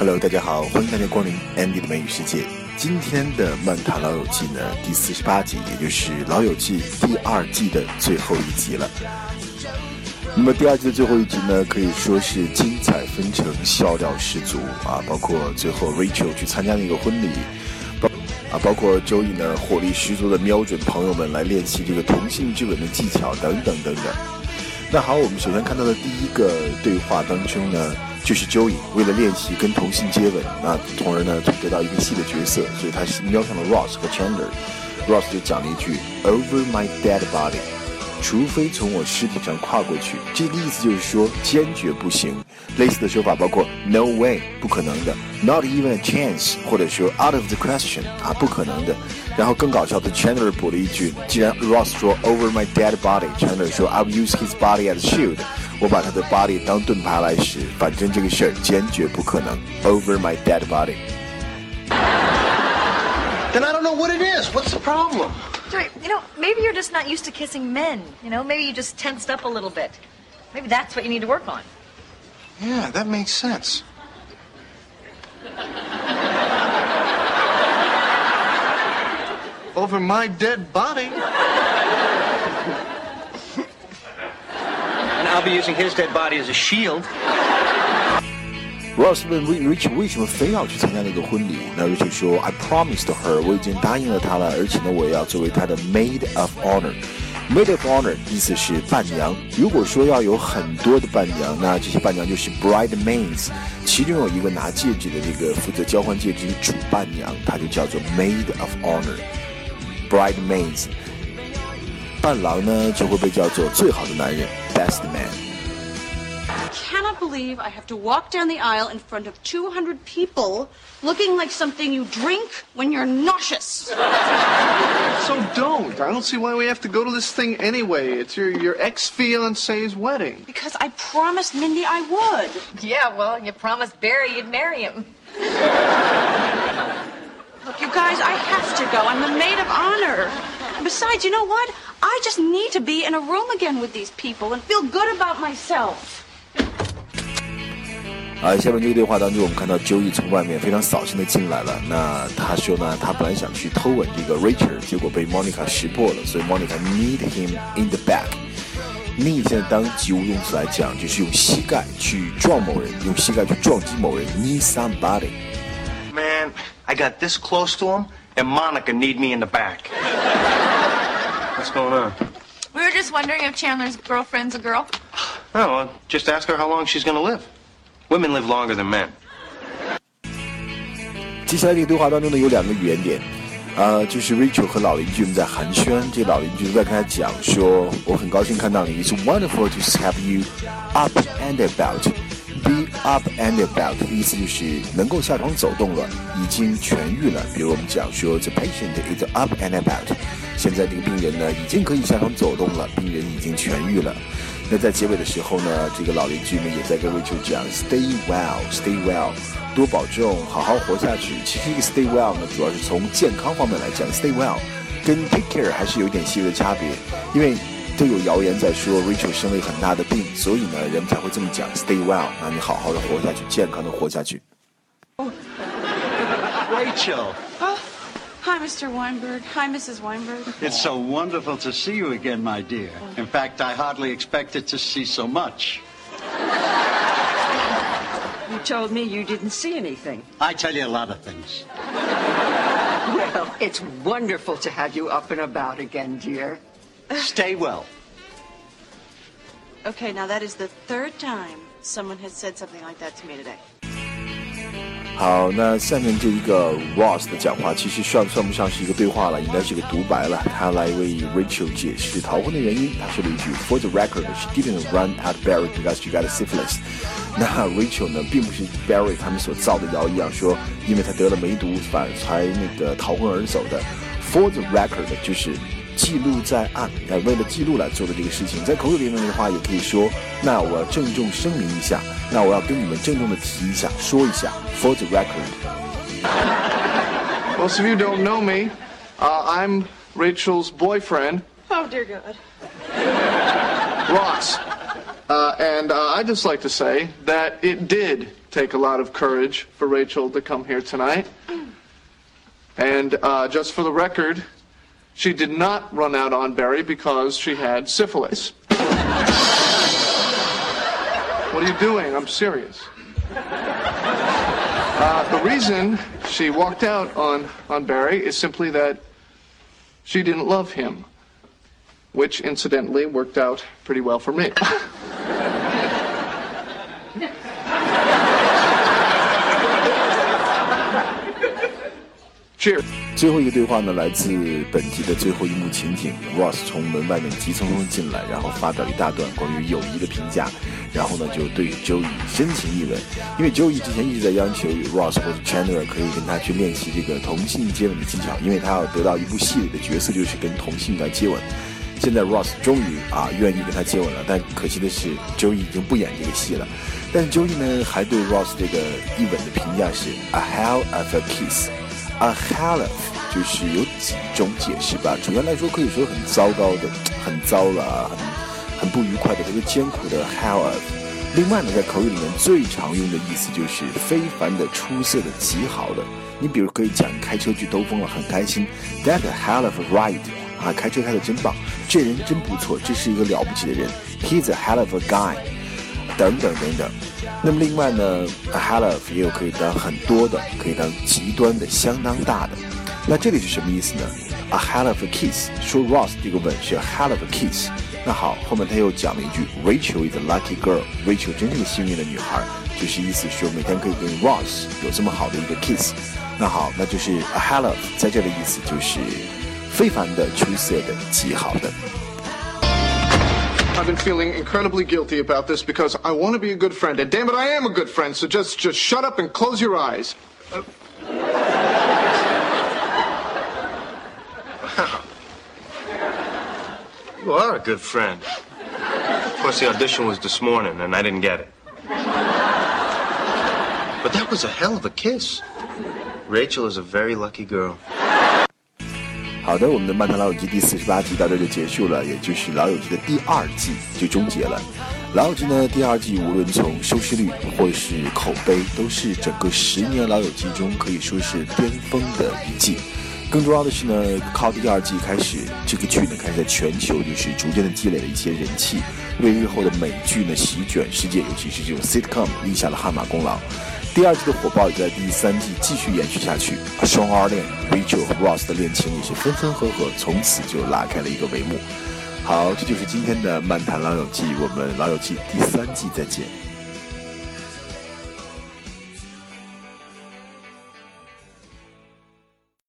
Hello，大家好，欢迎大家光临 Andy 的美语世界。今天的漫谈老友记呢，第四十八集，也就是老友记第二季的最后一集了。那么第二季的最后一集呢，可以说是精彩纷呈，笑料十足啊！包括最后 Rachel 去参加那个婚礼，包啊，包括周易呢火力十足的瞄准朋友们来练习这个同性之吻的技巧等等等等。那好，我们首先看到的第一个对话当中呢。就是 joy 为了练习跟同性接吻，那从而呢得到一个戏的角色，所以他瞄上了 Ross 和 Chandler。Ross 就讲了一句 Over my dead body，除非从我尸体上跨过去。这个意思就是说坚决不行。类似的说法包括 No way，不可能的；Not even a chance，或者说 Out of the question，啊，不可能的。然后更搞笑的，Chandler 补了一句：既然 Ross 说 Over my dead body，Chandler 说 I'll use his body as shield。我把他的 body 当盾牌来使，反正这个事儿坚决不可能。Over my dead body。Then I don't know what it is. What's the problem? You know, maybe you're just not used to kissing men. You know, maybe you just tensed up a little bit. Maybe that's what you need to work on. Yeah, that makes sense. Over my dead body. I'll be using his dead body as a shield. Ross 问 Rich 为什么非要去参加那个婚礼？那 Rich 说：“I promised her，我已经答应了她了，而且呢，我也要作为她的 maid of honor。maid of honor 意思是伴娘。如果说要有很多的伴娘，那这些伴娘就是 bridesmaids，其中有一个拿戒指的这个负责交换戒指的主伴娘，她就叫做 maid of honor。bridesmaids，伴郎呢就会被叫做最好的男人。” Best man. I cannot believe I have to walk down the aisle in front of 200 people looking like something you drink when you're nauseous. So don't. I don't see why we have to go to this thing anyway. It's your, your ex fiance's wedding. Because I promised Mindy I would. Yeah, well, you promised Barry you'd marry him. Look, you guys, I have to go. I'm the maid of honor. And besides, you know what? I just kneed to be in a room again with these people and feel good about myself. 啊，下面这个对话当中，我们看到 Joey 从外面非常扫兴的进来了。那他说呢，他本来想去偷吻这个 Richard，结果被 Monica 识破了，所以 Monica need him in the back。need 现在当及物用词来讲，就是用膝盖去撞某人，用膝盖去撞击某人，kneed somebody。Man, I got this close to him, and Monica need me in the back. What's going on? We were just wondering if Chandler's girlfriend's a girl. Oh, well, just ask her how long she's going to live. Women live longer than men. 接下来这个对话当中呢，有两个语言点，呃，就是 Rachel 和老邻居们在寒暄，这老邻居在跟他讲说，我很高兴看到你，It's wonderful to have you up and about。 Up and about 意思就是能够下床走动了，已经痊愈了。比如我们讲说，The patient is up and about。现在这个病人呢，已经可以下床走动了，病人已经痊愈了。那在结尾的时候呢，这个老邻居们也在跟 Rachel 讲，Stay well，Stay well，多保重，好好活下去。其实这个 Stay well 呢，主要是从健康方面来讲，Stay well 跟 Take care 还是有点细微的差别，因为都有谣言在说 Rachel 生了一个很大的病，所以呢，人们才会这么讲，Stay well，那你好好的活下去，健康的活下去。Rachel. Hi, Mr. Weinberg. Hi, Mrs. Weinberg. It's so wonderful to see you again, my dear. In fact, I hardly expected to see so much. You told me you didn't see anything. I tell you a lot of things. Well, it's wonderful to have you up and about again, dear. Stay well. Okay, now that is the third time someone has said something like that to me today. 好，那下面这一个 Ross 的讲话，其实算算不上是一个对话了，应该是个独白了。他来为 Rachel 解释逃婚的原因。他说了一句：“For the record, she didn't run at Barry because she got syphilis。”那 Rachel 呢，并不是 Barry 他们所造的谣一样，说因为他得了梅毒，反才那个逃婚而走的。For the record 就是 记录在案，呃，为了记录来做的这个事情，在口语里面的话，也可以说，那我要郑重声明一下，那我要跟你们郑重的提一下，说一下，for the record。 Most of you don't know me. Uh, I'm Rachel's boyfriend, Oh, dear God. Ross. Uh, and uh, I'd just like to say that it did take a lot of courage for Rachel to come here tonight. And uh, just for the record, she did not run out on Barry because she had syphilis. what are you doing? I'm serious. Uh, the reason she walked out on, on Barry is simply that she didn't love him, which incidentally worked out pretty well for me. Cheers. 最后一个对话呢，来自本集的最后一幕情景。Ross 从门外面急匆匆进来，然后发表一大段关于友谊的评价，然后呢就对 Joey 深情一吻。因为 Joey 之前一直在央求 Ross 或者 Chandler 可以跟他去练习这个同性接吻的技巧，因为他要得到一部戏里的角色就是跟同性来接吻。现在 Ross 终于啊愿意跟他接吻了，但可惜的是 Joey 已经不演这个戏了。但是 Joey 呢还对 Ross 这个一吻的评价是 a hell of a kiss。A hell of 就是有几种解释吧，主要来说可以说很糟糕的、很糟了、很很不愉快的这个艰苦的 hell of。另外呢，在口语里面最常用的意思就是非凡的、出色的、极好的。你比如可以讲开车去兜风了，很开心，That a hell of a ride 啊，开车开的真棒，这人真不错，这是一个了不起的人，He's a hell of a guy，等等等等。那么另外呢，a hell of 也有可以当很多的，可以当极端的、相当大的。那这里是什么意思呢？a hell of a kiss，说 Ross 这个吻是 a hell of a kiss。那好，后面他又讲了一句，Rachel is a lucky girl，Rachel 真是个幸运的女孩，就是意思说每天可以跟 Ross 有这么好的一个 kiss。那好，那就是 a hell of 在这里意思就是非凡的、出色的、极好的。I've been feeling incredibly guilty about this because I want to be a good friend, and damn it, I am a good friend. So just, just shut up and close your eyes. Uh, You are a good friend. Of course, the audition was this morning, and I didn't get it. But that was a hell of a kiss. Rachel is a very lucky girl. 好的，我们的《漫谈老友记》第四十八集到这就结束了，也就是《老友记》的第二季就终结了。《老友记》呢，第二季无论从收视率或是口碑，都是整个十年《老友记》中可以说是巅峰的一季。更重要的是呢，靠第二季开始，这个剧呢开始在全球就是逐渐的积累了一些人气，为日后的美剧呢席卷世界，尤其是这种 sitcom 立下了汗马功劳。第二季的火爆也在第三季继续延续下去双儿恋、Rachel 和 Ross 的恋情也是分分合合，从此就拉开了一个帷幕。好，这就是今天的漫谈老友记，我们老友记第三季再见。